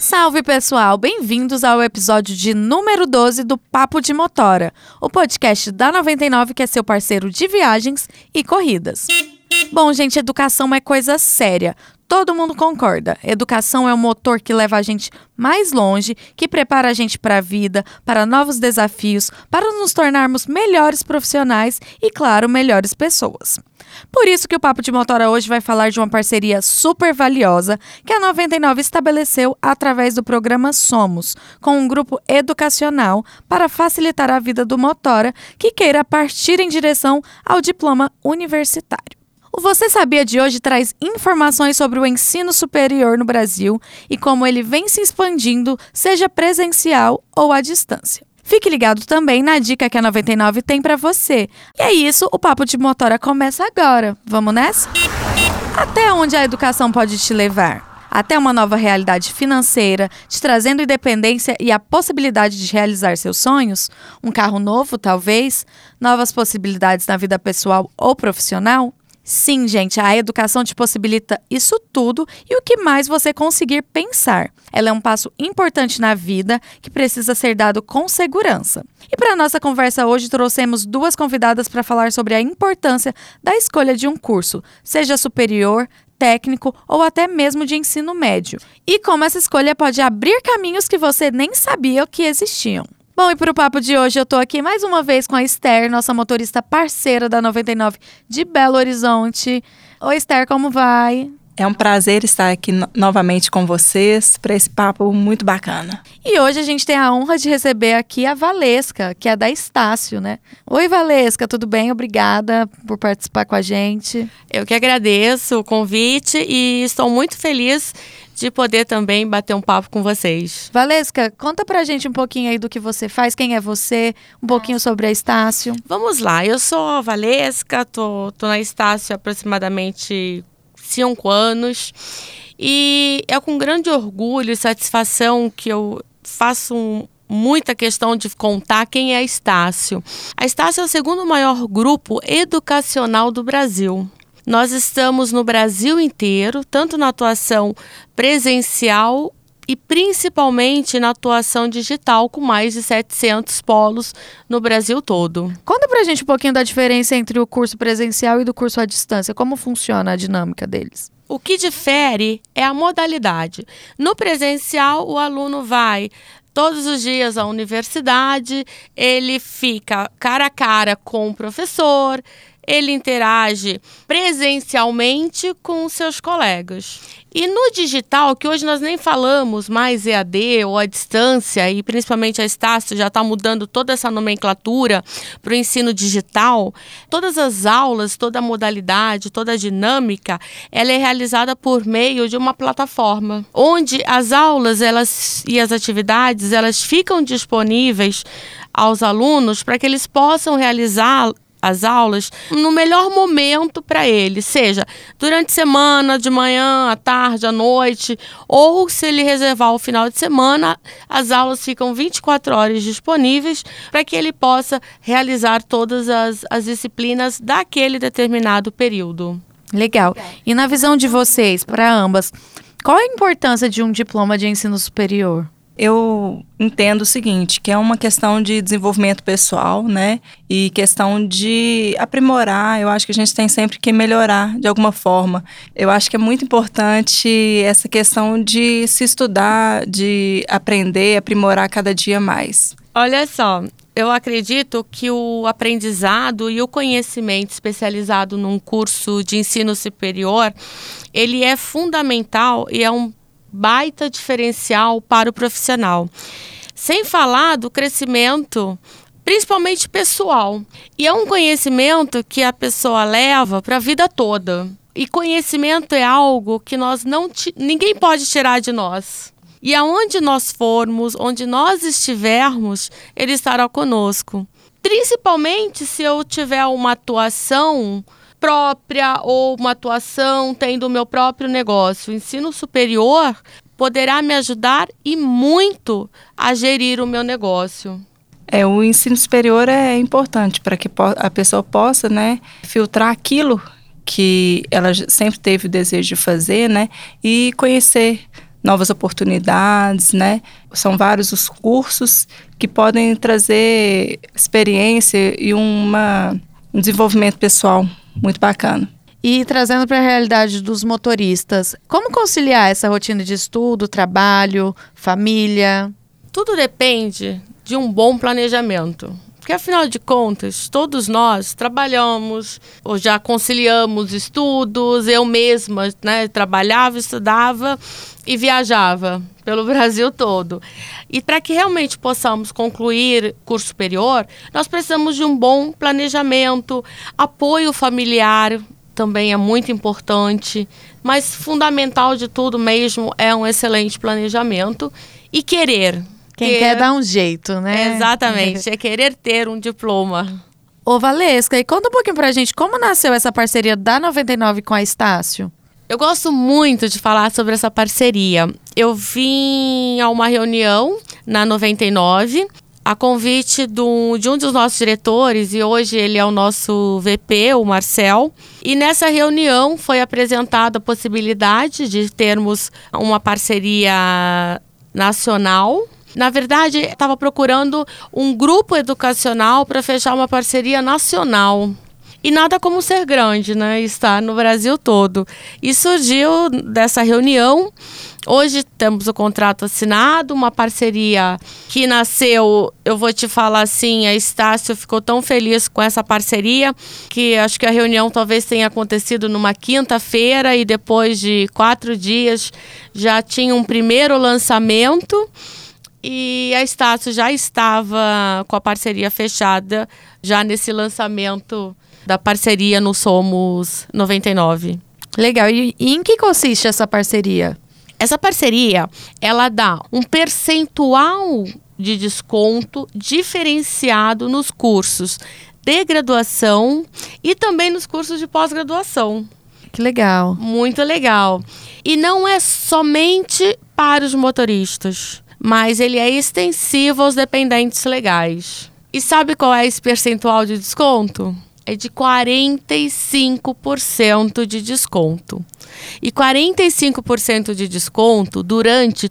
Salve pessoal, bem-vindos ao episódio de número 12 do Papo de Motora, o podcast da 99 que é seu parceiro de viagens e corridas. Bom, gente, educação é coisa séria. Todo mundo concorda. Educação é o motor que leva a gente mais longe, que prepara a gente para a vida, para novos desafios, para nos tornarmos melhores profissionais e, claro, melhores pessoas. Por isso que o Papo de Motora hoje vai falar de uma parceria super valiosa que a 99 estabeleceu através do programa Somos, com um grupo educacional para facilitar a vida do motora que queira partir em direção ao diploma universitário. O Você Sabia de hoje traz informações sobre o ensino superior no Brasil e como ele vem se expandindo, seja presencial ou à distância. Fique ligado também na dica que a 99 tem para você. E é isso, o Papo de Motora começa agora. Vamos nessa? Até onde a educação pode te levar? Até uma nova realidade financeira, te trazendo independência e a possibilidade de realizar seus sonhos? Um carro novo, talvez? Novas possibilidades na vida pessoal ou profissional? Sim, gente, a educação te possibilita isso tudo e o que mais você conseguir pensar. Ela é um passo importante na vida que precisa ser dado com segurança. E para nossa conversa hoje trouxemos duas convidadas para falar sobre a importância da escolha de um curso, seja superior, técnico ou até mesmo de ensino médio, e como essa escolha pode abrir caminhos que você nem sabia que existiam. Bom, e para o papo de hoje, eu estou aqui mais uma vez com a Esther, nossa motorista parceira da 99 de Belo Horizonte. Oi, Esther, como vai? É um prazer estar aqui no novamente com vocês para esse papo muito bacana. E hoje a gente tem a honra de receber aqui a Valesca, que é da Estácio, né? Oi, Valesca, tudo bem? Obrigada por participar com a gente. Eu que agradeço o convite e estou muito feliz de poder também bater um papo com vocês. Valesca, conta pra gente um pouquinho aí do que você faz, quem é você, um pouquinho sobre a Estácio. Vamos lá, eu sou a Valesca, tô, tô na Estácio há aproximadamente cinco anos e é com grande orgulho e satisfação que eu faço um, muita questão de contar quem é a Estácio. A Estácio é o segundo maior grupo educacional do Brasil. Nós estamos no Brasil inteiro, tanto na atuação presencial e principalmente na atuação digital, com mais de 700 polos no Brasil todo. Conta pra gente um pouquinho da diferença entre o curso presencial e do curso à distância. Como funciona a dinâmica deles? O que difere é a modalidade. No presencial, o aluno vai todos os dias à universidade, ele fica cara a cara com o professor, ele interage presencialmente com seus colegas. E no digital, que hoje nós nem falamos mais EAD ou à distância, e principalmente a Estácio já está mudando toda essa nomenclatura para o ensino digital, todas as aulas, toda a modalidade, toda a dinâmica, ela é realizada por meio de uma plataforma, onde as aulas elas, e as atividades elas ficam disponíveis aos alunos para que eles possam realizar as aulas no melhor momento para ele, seja durante semana, de manhã, à tarde, à noite, ou se ele reservar o final de semana, as aulas ficam 24 horas disponíveis para que ele possa realizar todas as, as disciplinas daquele determinado período. Legal. E na visão de vocês, para ambas, qual a importância de um diploma de ensino superior? Eu entendo o seguinte, que é uma questão de desenvolvimento pessoal, né? E questão de aprimorar. Eu acho que a gente tem sempre que melhorar de alguma forma. Eu acho que é muito importante essa questão de se estudar, de aprender, aprimorar cada dia mais. Olha só, eu acredito que o aprendizado e o conhecimento especializado num curso de ensino superior, ele é fundamental e é um baita diferencial para o profissional. Sem falar do crescimento principalmente pessoal. E é um conhecimento que a pessoa leva para a vida toda. E conhecimento é algo que nós não ninguém pode tirar de nós. E aonde nós formos, onde nós estivermos, ele estará conosco. Principalmente se eu tiver uma atuação própria ou uma atuação tendo o meu próprio negócio. O ensino superior poderá me ajudar e muito a gerir o meu negócio. É, o ensino superior é importante para que a pessoa possa, né, filtrar aquilo que ela sempre teve o desejo de fazer, né, e conhecer novas oportunidades, né? São vários os cursos que podem trazer experiência e uma, um desenvolvimento pessoal muito bacana. E trazendo para a realidade dos motoristas, como conciliar essa rotina de estudo, trabalho, família? Tudo depende de um bom planejamento. Porque afinal de contas, todos nós trabalhamos ou já conciliamos estudos, eu mesma né, trabalhava, estudava e viajava pelo Brasil todo. E para que realmente possamos concluir curso superior, nós precisamos de um bom planejamento, apoio familiar também é muito importante, mas fundamental de tudo mesmo é um excelente planejamento e querer quem quer dar um jeito, né? Exatamente, é querer ter um diploma. Ô Valesca, e conta um pouquinho pra gente como nasceu essa parceria da 99 com a Estácio. Eu gosto muito de falar sobre essa parceria. Eu vim a uma reunião na 99, a convite do, de um dos nossos diretores, e hoje ele é o nosso VP, o Marcel. E nessa reunião foi apresentada a possibilidade de termos uma parceria nacional na verdade, estava procurando um grupo educacional para fechar uma parceria nacional. E nada como ser grande, né? Estar no Brasil todo. E surgiu dessa reunião. Hoje temos o contrato assinado, uma parceria que nasceu, eu vou te falar assim, a Estácio ficou tão feliz com essa parceria que acho que a reunião talvez tenha acontecido numa quinta-feira e depois de quatro dias já tinha um primeiro lançamento e a Estácio já estava com a parceria fechada, já nesse lançamento da parceria no Somos 99. Legal. E, e em que consiste essa parceria? Essa parceria, ela dá um percentual de desconto diferenciado nos cursos de graduação e também nos cursos de pós-graduação. Que legal. Muito legal. E não é somente para os motoristas mas ele é extensivo aos dependentes legais. E sabe qual é esse percentual de desconto? É de 45% de desconto. E 45% de desconto durante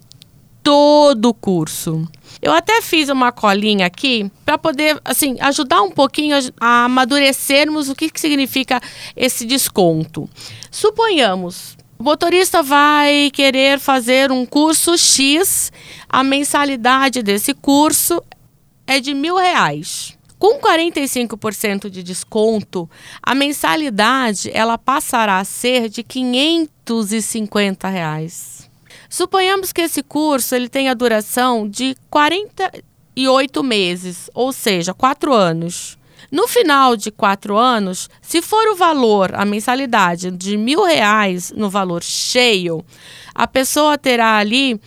todo o curso. Eu até fiz uma colinha aqui para poder, assim, ajudar um pouquinho a, amadurecermos o que, que significa esse desconto. Suponhamos, o motorista vai querer fazer um curso X, a mensalidade desse curso é de mil reais. Com 45% de desconto, a mensalidade ela passará a ser de 550 reais. Suponhamos que esse curso ele tenha duração de 48 meses, ou seja, 4 anos. No final de quatro anos, se for o valor, a mensalidade de mil reais no valor cheio, a pessoa terá ali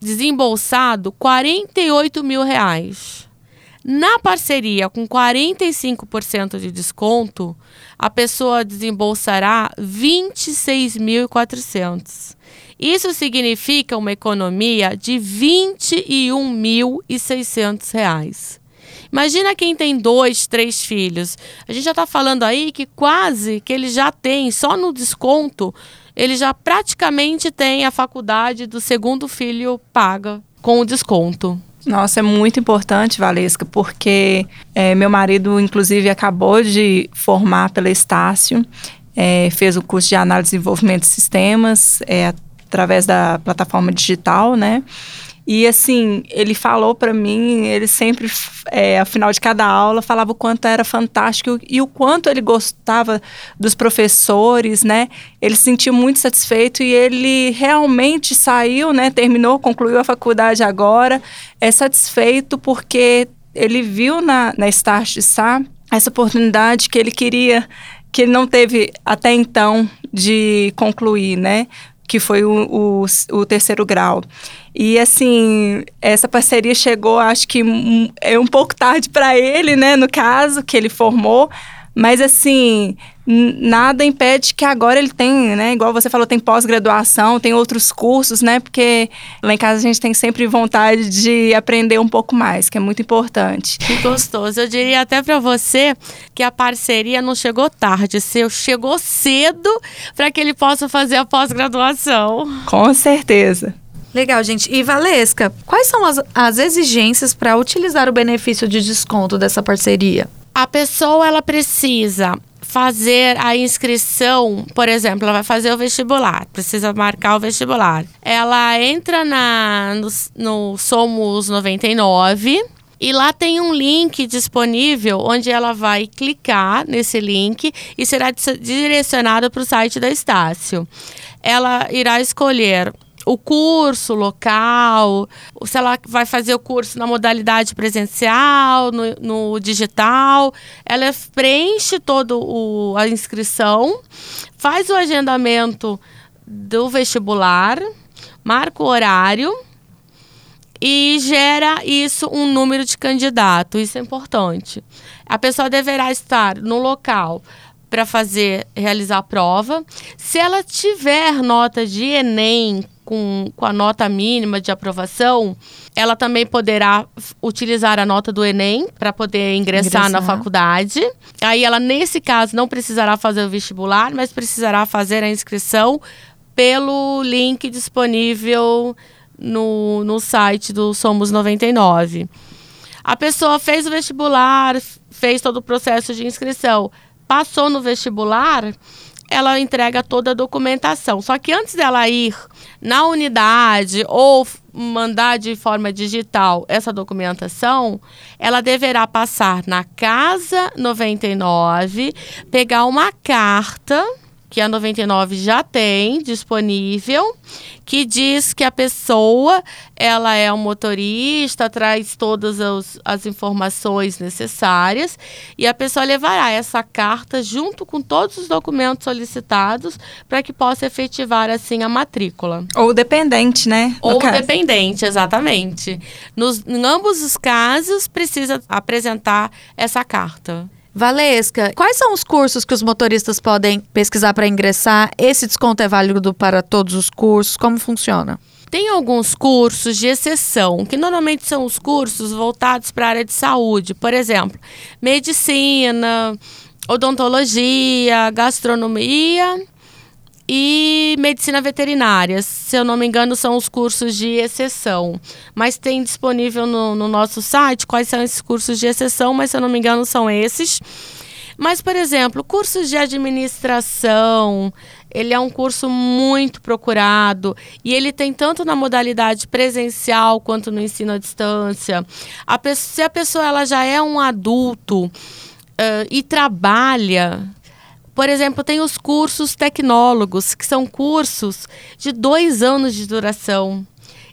desembolsado 48 mil reais. Na parceria com 45% de desconto, a pessoa desembolsará 26.400. Isso significa uma economia de R$ 21.600. Imagina quem tem dois, três filhos. A gente já está falando aí que quase que ele já tem, só no desconto, ele já praticamente tem a faculdade do segundo filho paga com o desconto. Nossa, é muito importante, Valesca, porque é, meu marido, inclusive, acabou de formar pela Estácio, é, fez o curso de análise e desenvolvimento de sistemas é, através da plataforma digital, né? E assim, ele falou para mim, ele sempre, é, ao final de cada aula, falava o quanto era fantástico e o quanto ele gostava dos professores, né? Ele se sentiu muito satisfeito e ele realmente saiu, né? Terminou, concluiu a faculdade agora, é satisfeito porque ele viu na, na Start de Sá essa oportunidade que ele queria, que ele não teve até então de concluir, né? Que foi o, o, o, terceiro grau. E assim, essa parceria chegou, acho que um, é um pouco tarde para ele, né, no caso, que ele formou, mas assim, nada impede que agora ele tem, né? Igual você falou, tem pós-graduação, tem outros cursos, né? Porque lá em casa a gente tem sempre vontade de aprender um pouco mais, que é muito importante. Que gostoso. Eu diria até para você que a parceria não chegou tarde, seu chegou cedo para que ele possa fazer a pós-graduação. Com certeza. Legal, gente. E Valesca, quais são as, as exigências para utilizar o benefício de desconto dessa parceria? A pessoa ela precisa fazer a inscrição, por exemplo, ela vai fazer o vestibular, precisa marcar o vestibular. Ela entra na, no, no Somos 99 e lá tem um link disponível onde ela vai clicar nesse link e será direcionada para o site da Estácio. Ela irá escolher o curso local, se ela vai fazer o curso na modalidade presencial, no, no digital. Ela preenche toda a inscrição, faz o agendamento do vestibular, marca o horário e gera isso um número de candidato. Isso é importante. A pessoa deverá estar no local para fazer realizar a prova. Se ela tiver nota de Enem com, com a nota mínima de aprovação, ela também poderá utilizar a nota do Enem para poder ingressar, ingressar, na faculdade. Aí ela, nesse caso, não precisará fazer o vestibular, mas precisará fazer a inscrição pelo link disponível no, no site do Somos 99. A pessoa fez o vestibular, fez todo o processo de inscrição, passou no vestibular, ela entrega toda a documentação. Só que antes dela ir na unidade ou mandar de forma digital essa documentação, ela deverá passar na Casa 99, pegar uma carta que a 99 já tem disponível, que diz que a pessoa ela é um motorista, traz todas as, as informações necessárias e a pessoa levará essa carta junto com todos os documentos solicitados para que possa efetivar assim a matrícula. Ou dependente, né? Ou caso. dependente, exatamente. Nos, em ambos os casos precisa apresentar essa carta. Valesca, quais são os cursos que os motoristas podem pesquisar para ingressar? Esse desconto é válido para todos os cursos? Como funciona? Tem alguns cursos de exceção, que normalmente são os cursos voltados para a área de saúde. Por exemplo, medicina, odontologia, gastronomia e medicina veterinária. Se eu não me engano, são os cursos de exceção. Mas tem disponível no, no, nosso site quais são esses cursos de exceção, mas se eu não me engano, são esses. Mas, por exemplo, cursos de administração, ele é um curso muito procurado e ele tem tanto na modalidade presencial quanto no ensino à distância. A se a pessoa ela já é um adulto uh, e trabalha por exemplo, tem os cursos tecnólogos, que são cursos de dois anos de duração.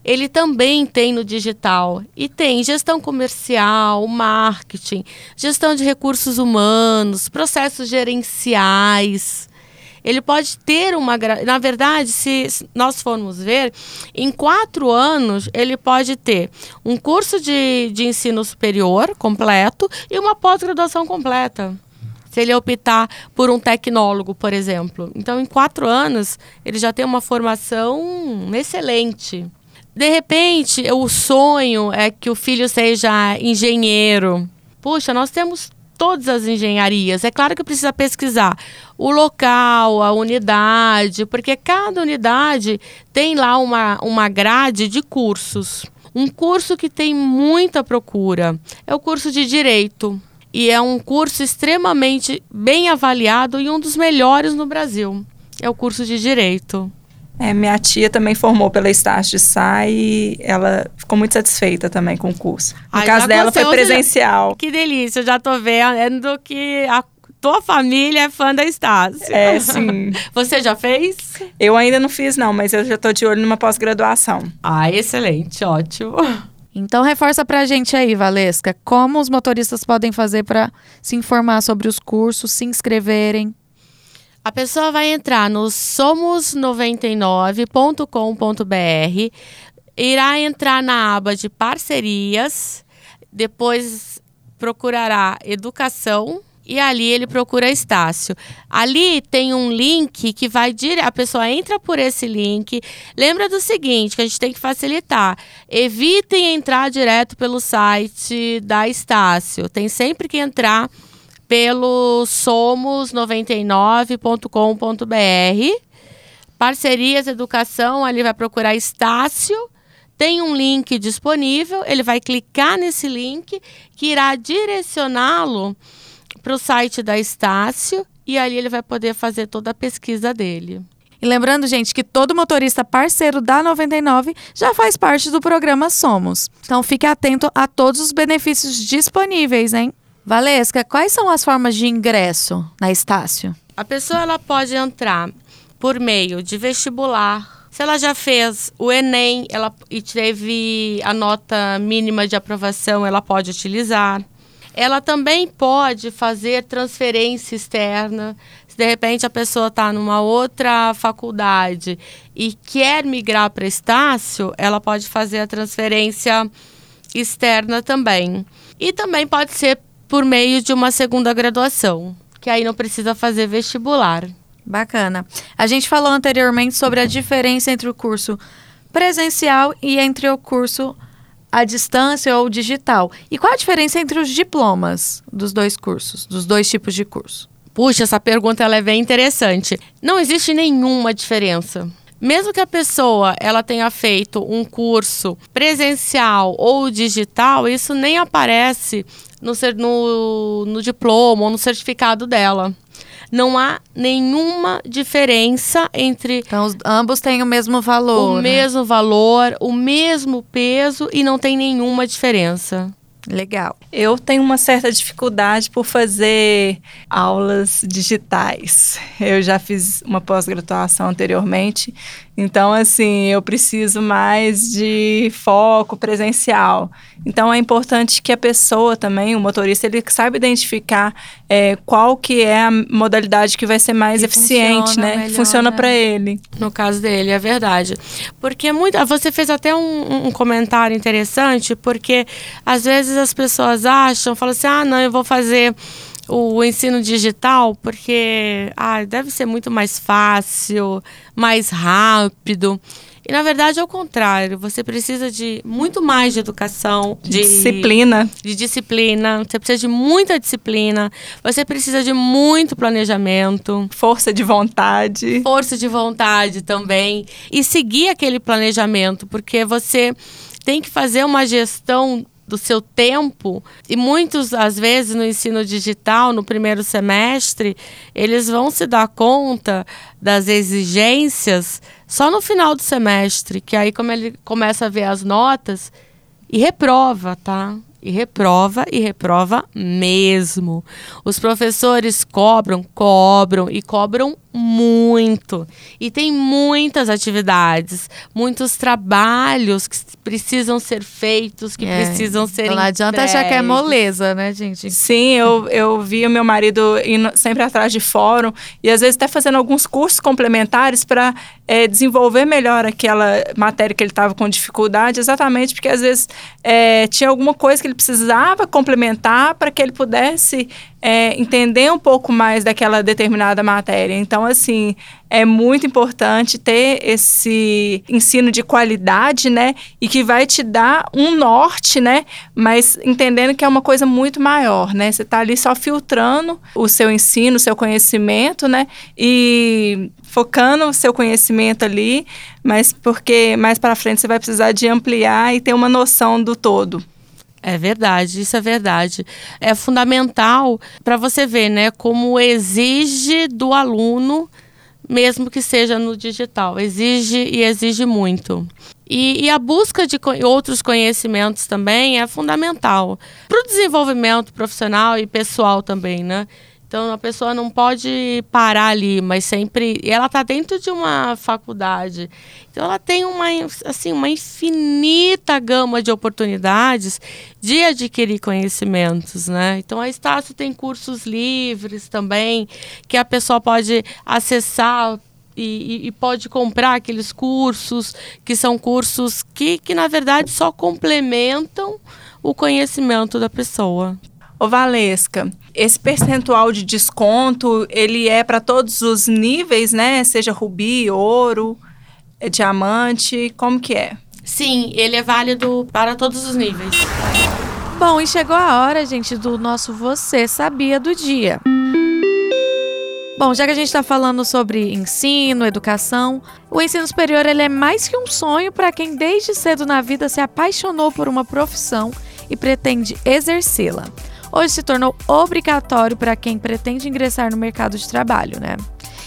Ele também tem no digital e tem gestão comercial, marketing, gestão de recursos humanos, processos gerenciais. Ele pode ter uma. Na verdade, se nós formos ver, em quatro anos ele pode ter um curso de, de ensino superior completo e uma pós-graduação completa se ele optar por um tecnólogo, por exemplo. Então, em quatro anos, ele já tem uma formação excelente. De repente, o sonho é que o filho seja engenheiro. Puxa, nós temos todas as engenharias. É claro que precisa pesquisar o local, a unidade, porque cada unidade tem lá uma, uma grade de cursos. Um curso que tem muita procura é o curso de Direito e é um curso extremamente bem avaliado e um dos melhores no Brasil. É o curso de Direito. É, minha tia também formou pela Estácio de Sá e ela ficou muito satisfeita também com o curso. No Ai, caso dela foi presencial. Já... Que delícia, eu já tô vendo que a tua família é fã da Estácio. É, sim. Você já fez? Eu ainda não fiz não, mas eu já tô de olho numa pós-graduação. Ah, excelente, ótimo. Então reforça pra gente aí, Valesca, como os motoristas podem fazer para se informar sobre os cursos, se inscreverem. A pessoa vai entrar no somos99.com.br, irá entrar na aba de parcerias, depois procurará educação e ali ele procura Estácio. Ali tem um link que vai direto. A pessoa entra por esse link. Lembra do seguinte, que a gente tem que facilitar. Evitem entrar direto pelo site da Estácio. Tem sempre que entrar pelo somos99.com.br. Parcerias Educação, ali vai procurar Estácio tem um link disponível, ele vai clicar nesse link que irá direcioná-lo para o site da Estácio e ali ele vai poder fazer toda a pesquisa dele. E lembrando, gente, que todo motorista parceiro da 99 já faz parte do programa Somos. Então fique atento a todos os benefícios disponíveis, hein? Valesca, quais são as formas de ingresso na Estácio? A pessoa ela pode entrar por meio de vestibular. Se ela já fez o Enem ela, e teve a nota mínima de aprovação, ela pode utilizar. Ela também pode fazer transferência externa. Se de repente a pessoa está numa outra faculdade e quer migrar para Estácio, ela pode fazer a transferência externa também. E também pode ser por meio de uma segunda graduação, que aí não precisa fazer vestibular. Bacana. A gente falou anteriormente sobre a diferença entre o curso presencial e entre o curso à distância ou digital. E qual a diferença entre os diplomas dos dois cursos, dos dois tipos de curso? Puxa, essa pergunta ela é bem interessante. Não existe nenhuma diferença. Mesmo que a pessoa ela tenha feito um curso presencial ou digital, isso nem aparece no, no, no diploma ou no certificado dela. Não há nenhuma diferença entre. Então, os, ambos têm o mesmo valor. O né? mesmo valor, o mesmo peso e não tem nenhuma diferença. Legal. Eu tenho uma certa dificuldade por fazer aulas digitais. Eu já fiz uma pós-graduação anteriormente, então assim, eu preciso mais de foco presencial. Então é importante que a pessoa também, o motorista, ele saiba identificar é, qual que é a modalidade que vai ser mais que eficiente, né? Melhor, que funciona né? para ele. No caso dele, é verdade. Porque muito, você fez até um, um comentário interessante, porque às vezes as pessoas acham, falam assim, ah, não, eu vou fazer o ensino digital porque ah, deve ser muito mais fácil, mais rápido. E na verdade é o contrário. Você precisa de muito mais de educação, de, disciplina. De disciplina. Você precisa de muita disciplina. Você precisa de muito planejamento. Força de vontade. Força de vontade também. E seguir aquele planejamento, porque você tem que fazer uma gestão do seu tempo e muitos às vezes no ensino digital no primeiro semestre eles vão se dar conta das exigências só no final do semestre que aí como ele começa a ver as notas e reprova tá e reprova e reprova mesmo. Os professores cobram, cobram e cobram muito. E tem muitas atividades, muitos trabalhos que precisam ser feitos, que é. precisam ser Então não adianta achar que é moleza, né, gente? Sim, eu, eu vi o meu marido indo sempre atrás de fórum e às vezes até fazendo alguns cursos complementares para é, desenvolver melhor aquela matéria que ele estava com dificuldade, exatamente porque às vezes é, tinha alguma coisa que ele precisava complementar para que ele pudesse é, entender um pouco mais daquela determinada matéria. Então, assim, é muito importante ter esse ensino de qualidade, né? E que vai te dar um norte, né? Mas entendendo que é uma coisa muito maior, né? Você está ali só filtrando o seu ensino, o seu conhecimento, né? E focando o seu conhecimento ali, mas porque mais para frente você vai precisar de ampliar e ter uma noção do todo. É verdade, isso é verdade. É fundamental para você ver, né, como exige do aluno, mesmo que seja no digital, exige e exige muito. E, e a busca de co outros conhecimentos também é fundamental para o desenvolvimento profissional e pessoal também, né? Então a pessoa não pode parar ali, mas sempre. E ela está dentro de uma faculdade. Então ela tem uma, assim, uma infinita gama de oportunidades de adquirir conhecimentos, né? Então a Estácio tem cursos livres também, que a pessoa pode acessar e, e, pode comprar aqueles cursos que são cursos que, que na verdade só complementam o conhecimento da pessoa. Ô Valesca, esse percentual de desconto, ele é para todos os níveis, né? Seja rubi, ouro, é diamante, como que é? Sim, ele é válido para todos os níveis. Bom, e chegou a hora, gente, do nosso Você Sabia do Dia. Bom, já que a gente está falando sobre ensino, educação, o ensino superior ele é mais que um sonho para quem desde cedo na vida se apaixonou por uma profissão e pretende exercê-la. Hoje se tornou obrigatório para quem pretende ingressar no mercado de trabalho, né?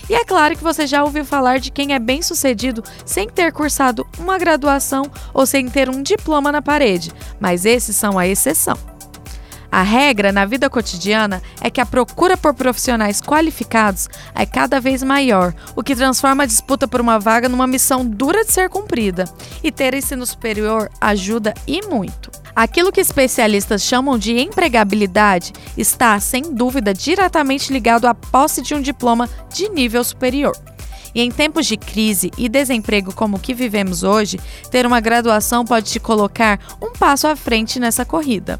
E é claro que você já ouviu falar de quem é bem sucedido sem ter cursado uma graduação ou sem ter um diploma na parede, mas esses são a exceção. A regra na vida cotidiana é que a procura por profissionais qualificados é cada vez maior, o que transforma a disputa por uma vaga numa missão dura de ser cumprida. E ter ensino superior ajuda e muito. Aquilo que especialistas chamam de empregabilidade está, sem dúvida, diretamente ligado à posse de um diploma de nível superior. E em tempos de crise e desemprego como o que vivemos hoje, ter uma graduação pode te colocar um passo à frente nessa corrida.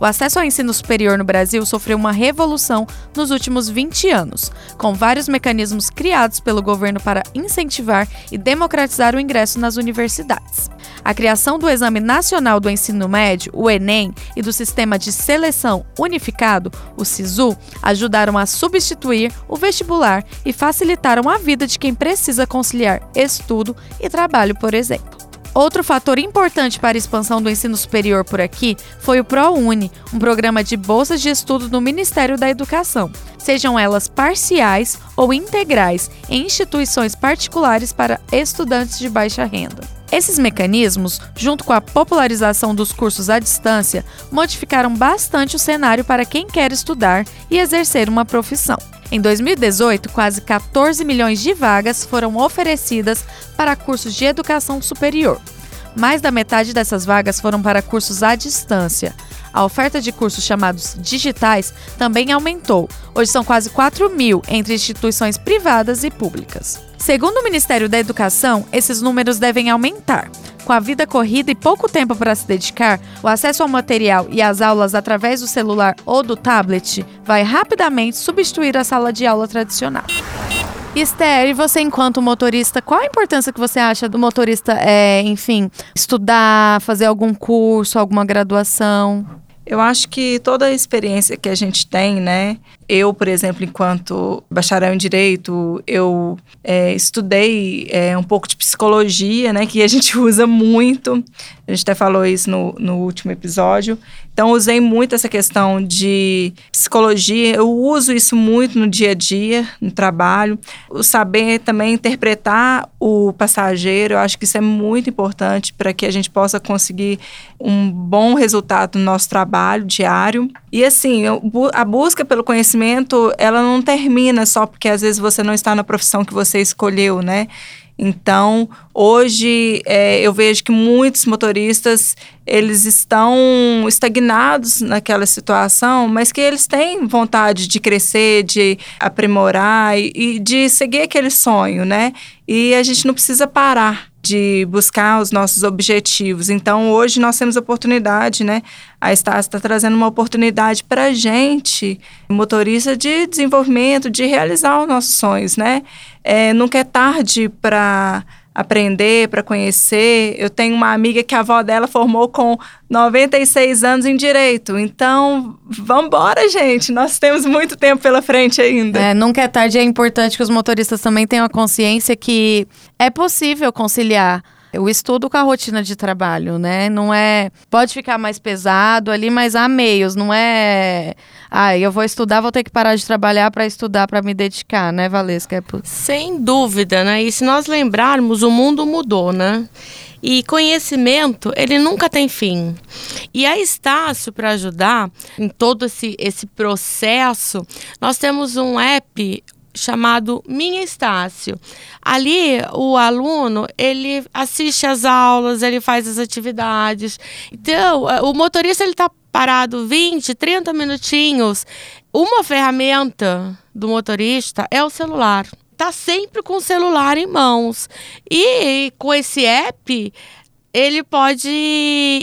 O acesso ao ensino superior no Brasil sofreu uma revolução nos últimos 20 anos, com vários mecanismos criados pelo governo para incentivar e democratizar o ingresso nas universidades. A criação do Exame Nacional do Ensino Médio, o Enem, e do Sistema de Seleção Unificado, o SISU, ajudaram a substituir o vestibular e facilitaram a vida de quem precisa conciliar estudo e trabalho, por exemplo. Outro fator importante para a expansão do ensino superior por aqui foi o ProUni, um programa de bolsas de estudo do Ministério da Educação, sejam elas parciais ou integrais, em instituições particulares para estudantes de baixa renda. Esses mecanismos, junto com a popularização dos cursos à distância, modificaram bastante o cenário para quem quer estudar e exercer uma profissão. Em 2018, quase 14 milhões de vagas foram oferecidas para cursos de educação superior. Mais da metade dessas vagas foram para cursos à distância. A oferta de cursos chamados digitais também aumentou. Hoje são quase 4 mil entre instituições privadas e públicas. Segundo o Ministério da Educação, esses números devem aumentar. Com a vida corrida e pouco tempo para se dedicar, o acesso ao material e às aulas através do celular ou do tablet vai rapidamente substituir a sala de aula tradicional. Esther, e você enquanto motorista, qual a importância que você acha do motorista, é, enfim, estudar, fazer algum curso, alguma graduação? Eu acho que toda a experiência que a gente tem, né? Eu, por exemplo, enquanto bacharel em Direito, eu é, estudei é, um pouco de psicologia, né? Que a gente usa muito. A gente até falou isso no, no último episódio. Então, usei muito essa questão de psicologia. Eu uso isso muito no dia a dia, no trabalho. O saber também interpretar o passageiro, eu acho que isso é muito importante para que a gente possa conseguir um bom resultado no nosso trabalho diário. E assim, a busca pelo conhecimento, ela não termina só porque às vezes você não está na profissão que você escolheu, né? Então, hoje é, eu vejo que muitos motoristas eles estão estagnados naquela situação, mas que eles têm vontade de crescer, de aprimorar e, e de seguir aquele sonho, né? E a gente não precisa parar de buscar os nossos objetivos. Então, hoje nós temos oportunidade, né? A Estácio está trazendo uma oportunidade para a gente, motorista, de desenvolvimento, de realizar os nossos sonhos, né? É, nunca é tarde para aprender, para conhecer. Eu tenho uma amiga que a avó dela formou com 96 anos em direito. Então, vamos embora, gente. Nós temos muito tempo pela frente ainda. É, nunca é tarde. É importante que os motoristas também tenham a consciência que é possível conciliar o estudo com a rotina de trabalho, né? Não é. Pode ficar mais pesado ali, mas há meios, não é. Ah, eu vou estudar, vou ter que parar de trabalhar para estudar, para me dedicar, né, Valesca? É... Sem dúvida, né? E se nós lembrarmos, o mundo mudou, né? E conhecimento, ele nunca tem fim. E a Estácio, para ajudar em todo esse, esse processo, nós temos um app chamado Minha Estácio. Ali o aluno, ele assiste às aulas, ele faz as atividades. Então, é, o motorista ele tá parado 20, 30 minutinhos. Uma ferramenta do motorista é o celular. Tá sempre com o celular em mãos. E com esse app, ele pode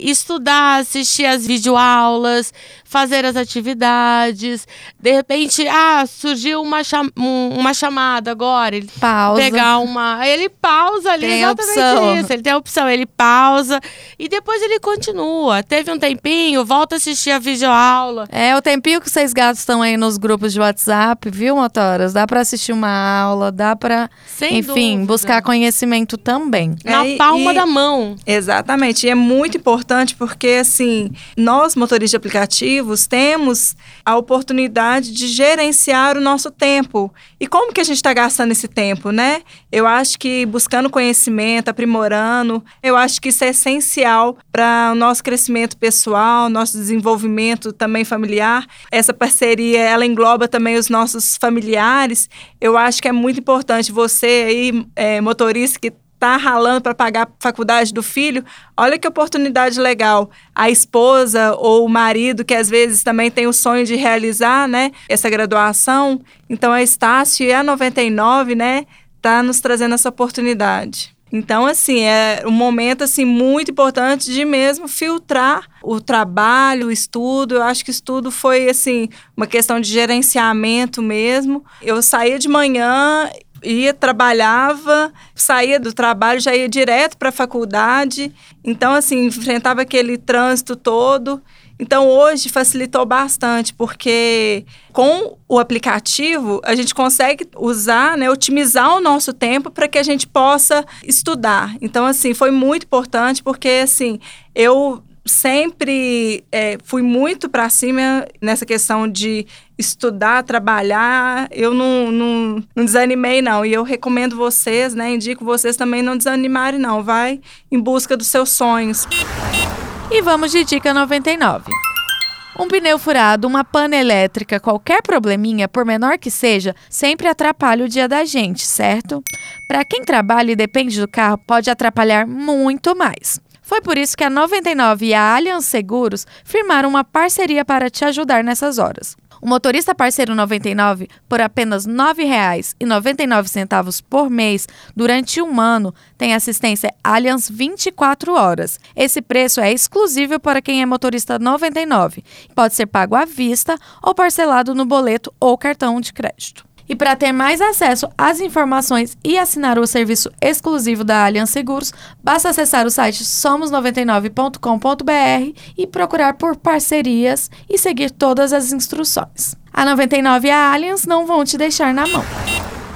estudar, assistir as videoaulas, fazer as atividades. De repente, ah, surgiu uma, cham uma chamada agora. Ele pausa. Pegar uma. Ele pausa ali, tem exatamente opção. isso. Ele tem a opção, ele pausa e depois ele continua. Teve um tempinho, volta a assistir a videoaula. É o tempinho que vocês gatos estão aí nos grupos de WhatsApp, viu, motoras? Dá para assistir uma aula, dá para, enfim, dúvida. buscar conhecimento também. Na É, palma e- da mão. Exatamente, e é muito importante porque assim, nós motoristas de aplicativos temos a oportunidade de gerenciar o nosso tempo. E como que a gente está gastando esse tempo, né? Eu acho que buscando conhecimento, aprimorando, eu acho que isso é essencial para o nosso crescimento pessoal, nosso desenvolvimento também familiar. Essa parceria, ela engloba também os nossos familiares. Eu acho que é muito importante você aí, é, motorista que tá ralando para pagar a faculdade do filho, olha que oportunidade legal. A esposa ou o marido que às vezes também tem o sonho de realizar, né, essa graduação. Então a Estácio e a 99, né, tá nos trazendo essa oportunidade. Então, assim, é um momento assim muito importante de mesmo filtrar o trabalho, o estudo. Eu acho que estudo foi assim uma questão de gerenciamento mesmo. Eu saía de manhã ia trabalhava, saía do trabalho, já ia direto para a faculdade. Então, assim, enfrentava aquele trânsito todo. Então, hoje facilitou bastante, porque com o aplicativo a gente consegue usar, né, otimizar o nosso tempo para que a gente possa estudar. Então, assim, foi muito importante, porque, assim, eu sempre é, fui muito para cima nessa questão de estudar, trabalhar. Eu não, não, não desanimei, não. E eu recomendo vocês, né? Indico vocês também não desanimarem, não. Vai em busca dos seus sonhos. E vamos de dica 99. Um pneu furado, uma pana elétrica, qualquer probleminha, por menor que seja, sempre atrapalha o dia da gente, certo? Para quem trabalha e depende do carro, pode atrapalhar muito mais. Foi por isso que a 99 e a Allianz Seguros firmaram uma parceria para te ajudar nessas horas. O motorista parceiro 99, por apenas R$ 9,99 por mês durante um ano, tem assistência Allianz 24 horas. Esse preço é exclusivo para quem é motorista 99. Pode ser pago à vista ou parcelado no boleto ou cartão de crédito. E para ter mais acesso às informações e assinar o serviço exclusivo da Allianz Seguros, basta acessar o site somos99.com.br e procurar por parcerias e seguir todas as instruções. A 99 e a Allianz não vão te deixar na mão.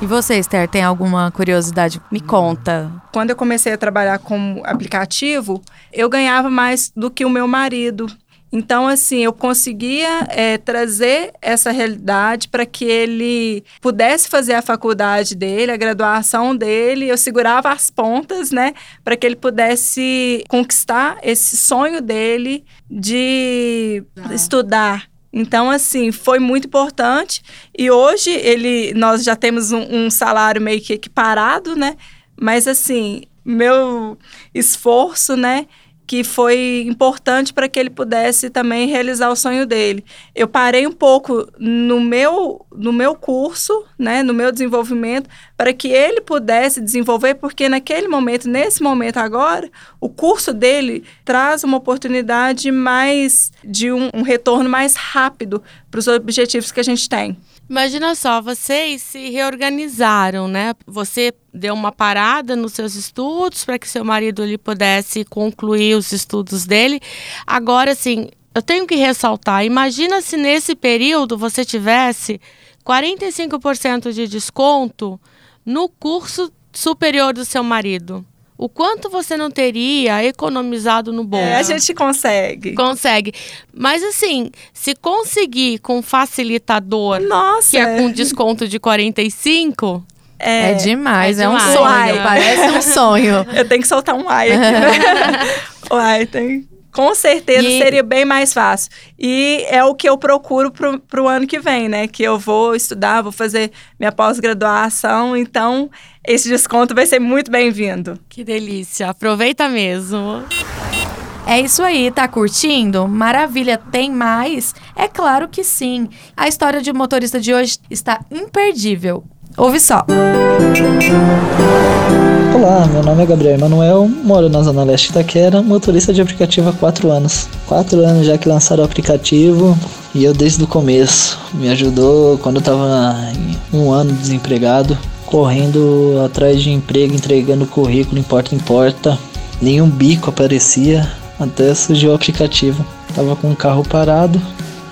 E você, Esther, tem alguma curiosidade? Me conta. Quando eu comecei a trabalhar como aplicativo, eu ganhava mais do que o meu marido. Então, assim, eu conseguia é, trazer essa realidade para que ele pudesse fazer a faculdade dele, a graduação dele. Eu segurava as pontas, né, para que ele pudesse conquistar esse sonho dele de estudar. Então, assim, foi muito importante. E hoje ele, nós já temos um, um salário meio que equiparado, né? Mas, assim, meu esforço, né? Que foi importante para que ele pudesse também realizar o sonho dele. Eu parei um pouco no meu, no meu curso, né, no meu desenvolvimento, para que ele pudesse desenvolver, porque naquele momento, nesse momento agora, o curso dele traz uma oportunidade mais de um, um retorno mais rápido para os objetivos que a gente tem. Imagina só, vocês se reorganizaram, né? Você deu uma parada nos seus estudos para que seu marido ele pudesse concluir os estudos dele. Agora, assim, eu tenho que ressaltar: imagina se nesse período você tivesse 45% de desconto no curso superior do seu marido. O quanto você não teria economizado no bolso? É, a gente consegue. Consegue. Mas assim, se conseguir com facilitador, Nossa, que é com desconto de 45, É, demais, é é, um demais. sonho, parece um sonho. Eu tenho que soltar um ai aqui. Uai, tem. Com certeza E- seria bem mais fácil. E é o que eu procuro pro, pro ano que vem, né? Que eu vou estudar, vou fazer minha pós-graduação. Então, esse desconto vai ser muito bem-vindo. que delícia. Aproveita mesmo. É isso aí, tá curtindo? Maravilha, tem mais? É claro que sim. A história de motorista de hoje está imperdível. Ouve só. Olá, meu nome é Gabriel Emanuel, moro na Zona Leste Itaquera, motorista de aplicativo há 4 anos. 4 anos já que lançaram o aplicativo e eu desde o começo. Me ajudou quando eu tava um ano desempregado, correndo atrás de emprego, entregando currículo em porta em porta. Nenhum bico aparecia até surgiu o aplicativo. Tava com o carro parado,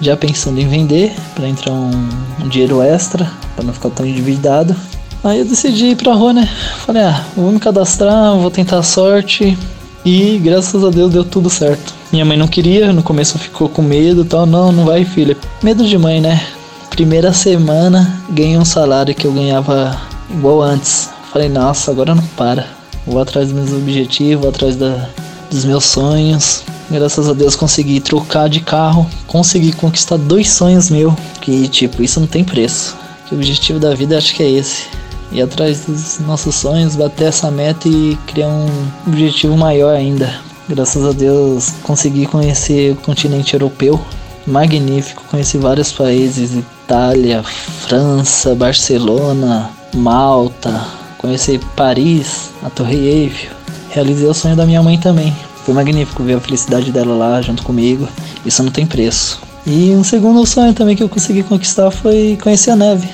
já pensando em vender para entrar um, dinheiro extra, para não ficar tão endividado. Aí eu decidi ir pra rua, né? Falei, ah, vou me cadastrar, vou tentar a sorte. E graças a Deus deu tudo certo. Minha mãe não queria, no começo ficou com medo e tal. Não, não vai, filha. Medo de mãe, né? Primeira semana ganhei um salário que eu ganhava igual antes. Falei, nossa, agora não para. Vou atrás dos meus objetivos, vou atrás da, dos meus sonhos. Graças a Deus consegui trocar de carro, consegui conquistar dois sonhos meus. Que tipo, isso não tem preço. Que o objetivo da vida acho que é esse ir atrás dos nossos sonhos, bater essa meta e criar um objetivo maior ainda. Graças a Deus consegui conhecer o continente europeu, magnífico, conheci vários países, Itália, França, Barcelona, Malta, conheci Paris, a Torre Eiffel. Realizei o sonho da minha mãe também. Foi magnífico ver a felicidade dela lá junto comigo. Isso não tem preço. E um segundo sonho também que eu consegui conquistar foi conhecer a neve.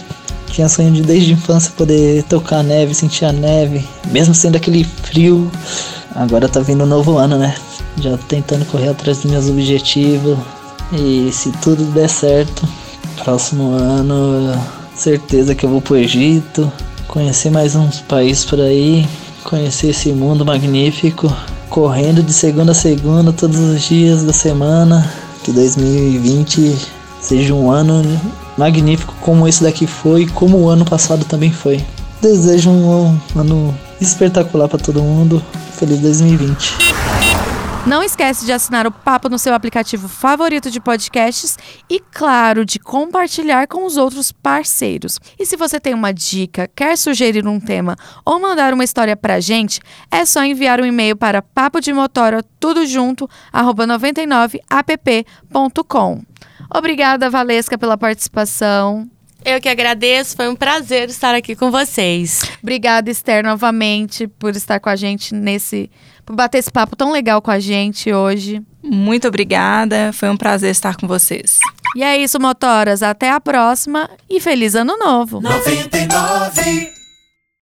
Tinha sonho de desde a infância poder tocar a neve, sentir a neve, mesmo sendo aquele frio. Agora tá vindo um novo ano, né? Já tentando correr atrás dos meus objetivos. E se tudo der certo, próximo ano, certeza que eu vou pro Egito, conhecer mais uns países por aí, conhecer esse mundo magnífico, correndo de segunda a segunda todos os dias da semana. Que 2020 seja um ano magnífico como esse daqui foi, como o ano passado também foi. Desejo um ano espetacular para todo mundo. Feliz 2020. Não esquece de assinar o Papo no seu aplicativo favorito de podcasts e, claro, de compartilhar com os outros parceiros. E se você tem uma dica, quer sugerir um tema ou mandar uma história pra gente, é só enviar um e-mail para papodemotora tudo junto, arroba 99app.com. Obrigada, Valesca, pela participação. Eu que agradeço, foi um prazer estar aqui com vocês. Obrigada, Esther, novamente, por estar com a gente nesse. Por bater esse papo tão legal com a gente hoje. Muito obrigada, foi um prazer estar com vocês. E é isso, motoras. Até a próxima e feliz ano novo. 99